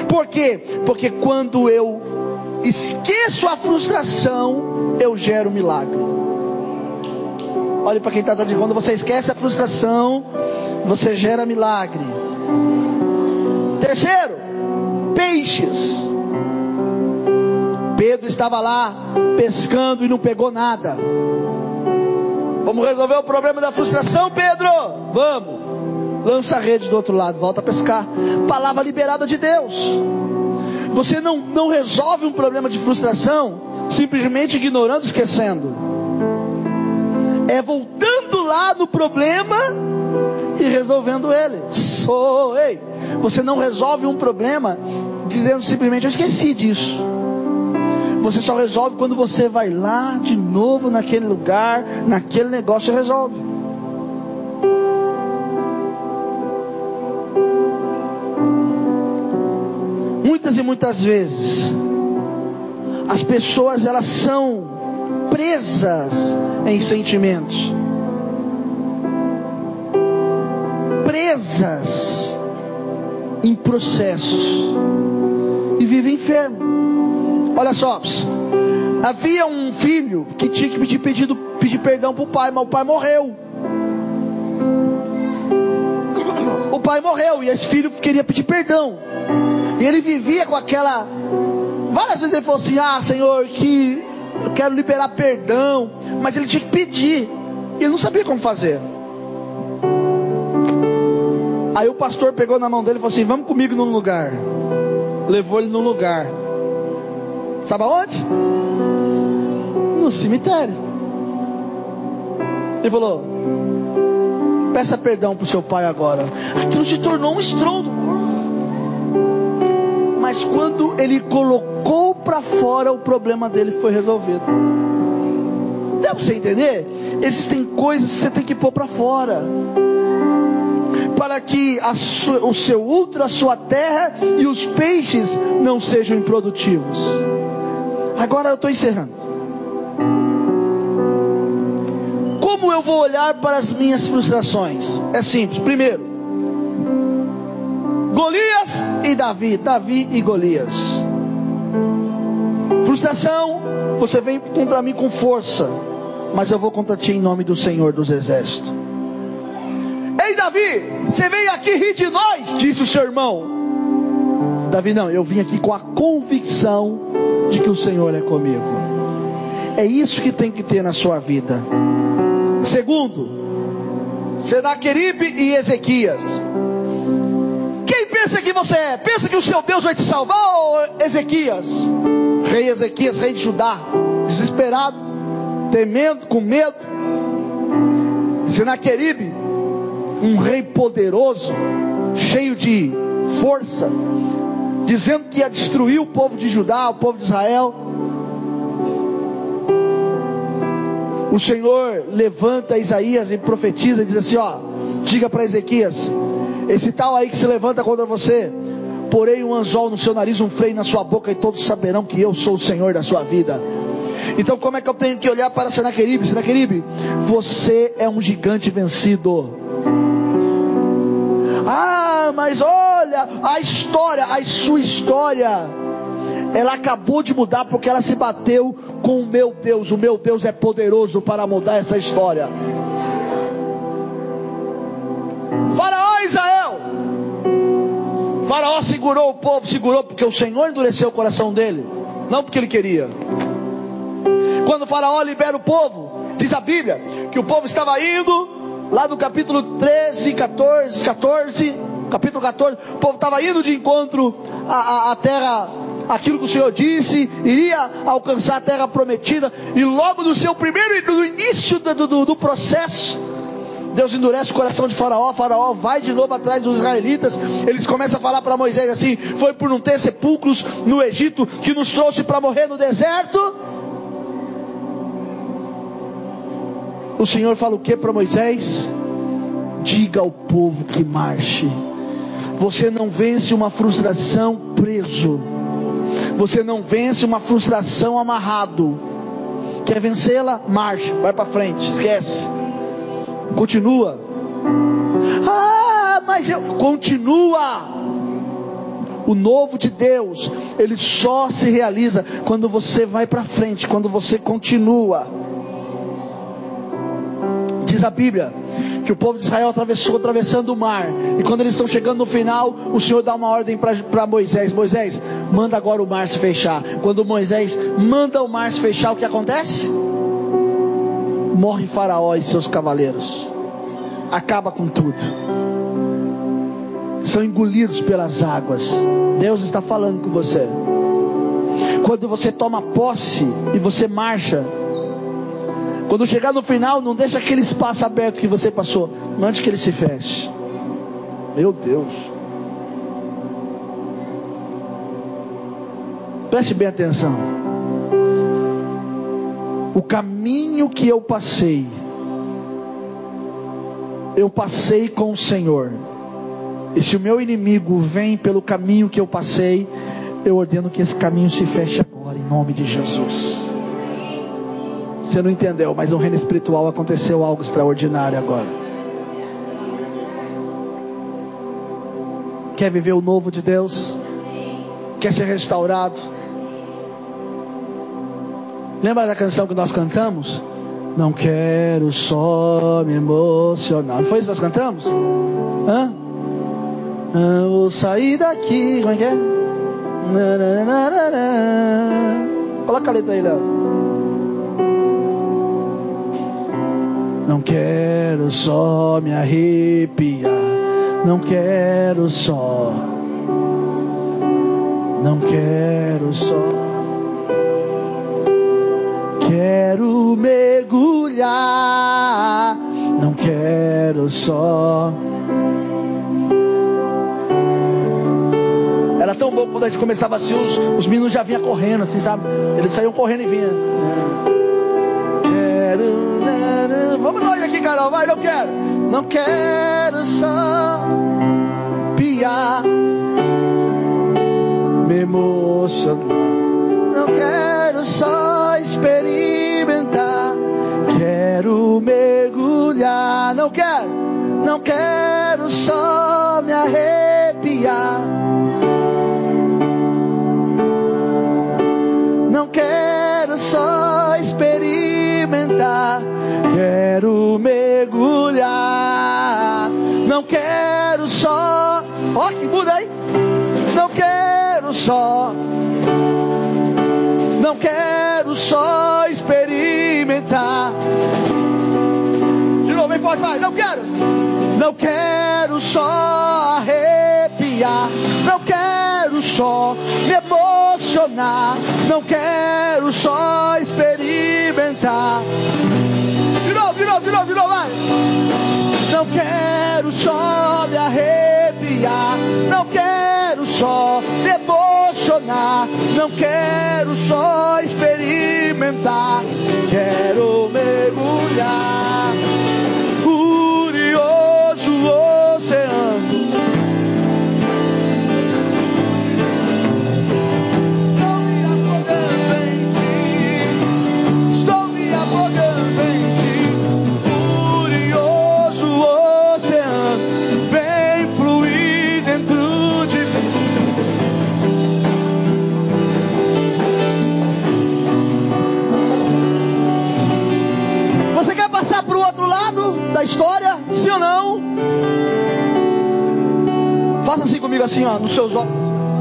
S1: Por quê? Porque quando eu esqueço a frustração, eu gero milagre. Olhe para quem está dizendo, quando você esquece a frustração, você gera milagre. Terceiro, peixes. Pedro estava lá pescando e não pegou nada. Vamos resolver o problema da frustração, Pedro? Vamos. Lança a rede do outro lado, volta a pescar. Palavra liberada de Deus. Você não, não resolve um problema de frustração simplesmente ignorando, esquecendo. É voltando lá no problema e resolvendo ele. Sou, ei, você não resolve um problema dizendo simplesmente eu esqueci disso. Você só resolve quando você vai lá de novo naquele lugar, naquele negócio e resolve. Muitas e muitas vezes as pessoas elas são presas em sentimentos. Presas em processos e vivem enfermo. Olha só, havia um filho que tinha que pedir, pedido, pedir perdão para o pai, mas o pai morreu. O pai morreu e esse filho queria pedir perdão. E ele vivia com aquela. Várias vezes ele falou assim: Ah, Senhor, que eu quero liberar perdão. Mas ele tinha que pedir. E ele não sabia como fazer. Aí o pastor pegou na mão dele e falou assim: Vamos comigo num lugar. Levou ele num lugar. Sabe aonde? No cemitério. Ele falou: Peça perdão para o seu pai agora. Aquilo se tornou um estrondo. Mas quando ele colocou para fora, o problema dele foi resolvido. Dá para você entender? Existem coisas que você tem que pôr para fora para que sua, o seu útero, a sua terra e os peixes não sejam improdutivos. Agora eu estou encerrando. Como eu vou olhar para as minhas frustrações? É simples. Primeiro, Golias e Davi. Davi e Golias. Frustração, você vem contra mim com força, mas eu vou contra ti em nome do Senhor dos Exércitos. Ei Davi, você veio aqui rir de nós, disse o seu irmão. Davi, não, eu vim aqui com a convicção de que o Senhor é comigo. É isso que tem que ter na sua vida. Segundo, Senaqueribe e Ezequias. Quem pensa que você é? Pensa que o seu Deus vai te salvar ou Ezequias? Rei Ezequias, rei de Judá, desesperado, temendo, com medo. Senaqueribe, um rei poderoso, cheio de força, dizendo que ia destruir o povo de Judá, o povo de Israel. O Senhor levanta Isaías e profetiza e diz assim: Ó, diga para Ezequias: esse tal aí que se levanta contra você, porei um anzol no seu nariz, um freio na sua boca, e todos saberão que eu sou o Senhor da sua vida. Então, como é que eu tenho que olhar para Senaqueribe? Senaqueribe, você é um gigante vencido. Ah, mas olha, a história, a sua história, ela acabou de mudar porque ela se bateu com o meu Deus. O meu Deus é poderoso para mudar essa história. Faraó Israel. Faraó segurou o povo, segurou porque o Senhor endureceu o coração dele, não porque ele queria. Quando o Faraó libera o povo, diz a Bíblia que o povo estava indo lá no capítulo 13, 14, 14, capítulo 14, o povo estava indo de encontro à, à, à terra aquilo que o Senhor disse, iria alcançar a terra prometida, e logo no seu primeiro, no início do, do, do processo, Deus endurece o coração de Faraó, Faraó vai de novo atrás dos israelitas, eles começam a falar para Moisés assim: foi por não ter sepulcros no Egito que nos trouxe para morrer no deserto? O Senhor fala o que para Moisés? Diga ao povo que marche. Você não vence uma frustração preso. Você não vence uma frustração amarrado. Quer vencê-la? Marcha, vai para frente, esquece. Continua. Ah, mas eu continua. O novo de Deus, ele só se realiza quando você vai para frente, quando você continua. Diz a Bíblia que o povo de Israel atravessou atravessando o mar. E quando eles estão chegando no final, o Senhor dá uma ordem para Moisés: Moisés, manda agora o mar se fechar. Quando Moisés manda o mar se fechar, o que acontece? Morre Faraó e seus cavaleiros. Acaba com tudo. São engolidos pelas águas. Deus está falando com você. Quando você toma posse e você marcha, quando chegar no final, não deixa aquele espaço aberto que você passou, antes que ele se feche. Meu Deus. Preste bem atenção. O caminho que eu passei, eu passei com o Senhor. E se o meu inimigo vem pelo caminho que eu passei, eu ordeno que esse caminho se feche agora, em nome de Jesus. Você não entendeu, mas no reino espiritual aconteceu algo extraordinário agora. Quer viver o novo de Deus? Quer ser restaurado? Lembra da canção que nós cantamos? Não quero só me emocionar. Não foi isso que nós cantamos? Hã? Não vou sair daqui. Como é que é? Coloca a letra aí, Léo. Não quero só me arrepiar, não quero só, não quero só. Quero mergulhar, não quero só. Era tão bom quando a gente começava assim, os, os meninos já vinham correndo, assim, sabe? Eles saíam correndo e vinham. Quero Vamos nós aqui, Carol, vai, não quero. Não quero só piar, me emocionar. Não quero só experimentar, quero mergulhar. Não quero, não quero só me arrepiar. Não quero só experimentar quero mergulhar. Não quero só. Ó, que muda aí. Não quero só. Não quero só experimentar. De novo, vem forte, vai. Não quero. Não quero só arrepiar. Não quero só me emocionar. Não quero só experimentar vai. Não quero só me arrepiar, não quero só me emocionar, não quero só experimentar, quero mergulhar. Da história? Sim ou não? Faça assim comigo, assim, ó, nos seus olhos.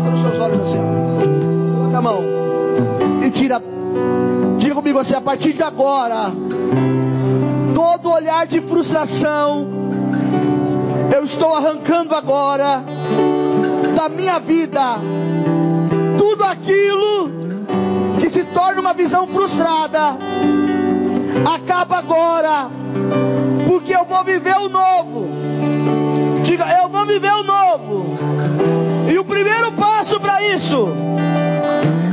S1: Faça nos seus olhos assim, ó. Coloca a mão. E tira. Diga comigo assim, a partir de agora, todo olhar de frustração, eu estou arrancando agora da minha vida tudo aquilo que se torna uma visão frustrada, acaba agora, porque eu vou viver o novo. Diga, eu vou viver o novo. E o primeiro passo para isso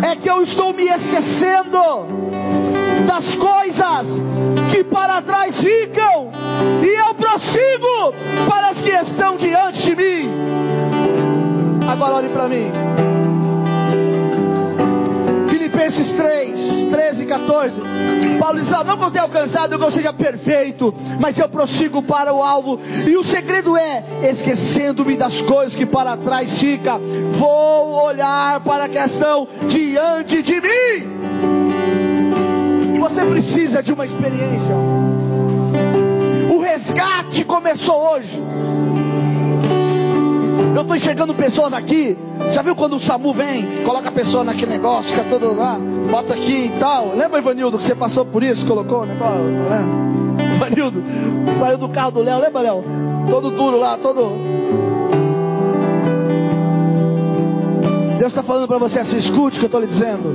S1: é que eu estou me esquecendo das coisas que para trás ficam e eu prossigo para as que estão diante de mim. Agora olhe para mim. Filipenses 3, 13 e 14. Paulo diz: ah, Não vou ter alcançado que eu seja perfeito, mas eu prossigo para o alvo. E o segredo é, esquecendo-me das coisas que para trás fica, vou olhar para a questão diante de mim. Você precisa de uma experiência. O resgate começou hoje. Eu estou enxergando pessoas aqui. Já viu quando o SAMU vem, coloca a pessoa naquele negócio, fica todo lá, bota aqui e tal. Lembra, Ivanildo, que você passou por isso, colocou o negócio? Né? Ivanildo, saiu do carro do Léo, lembra, Léo? Todo duro lá, todo. Deus está falando para você assim, escute o que eu estou lhe dizendo.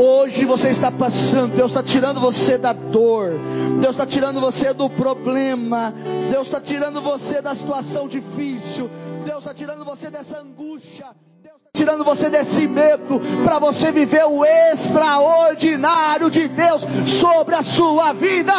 S1: Hoje você está passando, Deus está tirando você da dor, Deus está tirando você do problema, Deus está tirando você da situação difícil, Deus está tirando você dessa angústia, tirando você desse medo, para você viver o extraordinário de Deus sobre a sua vida.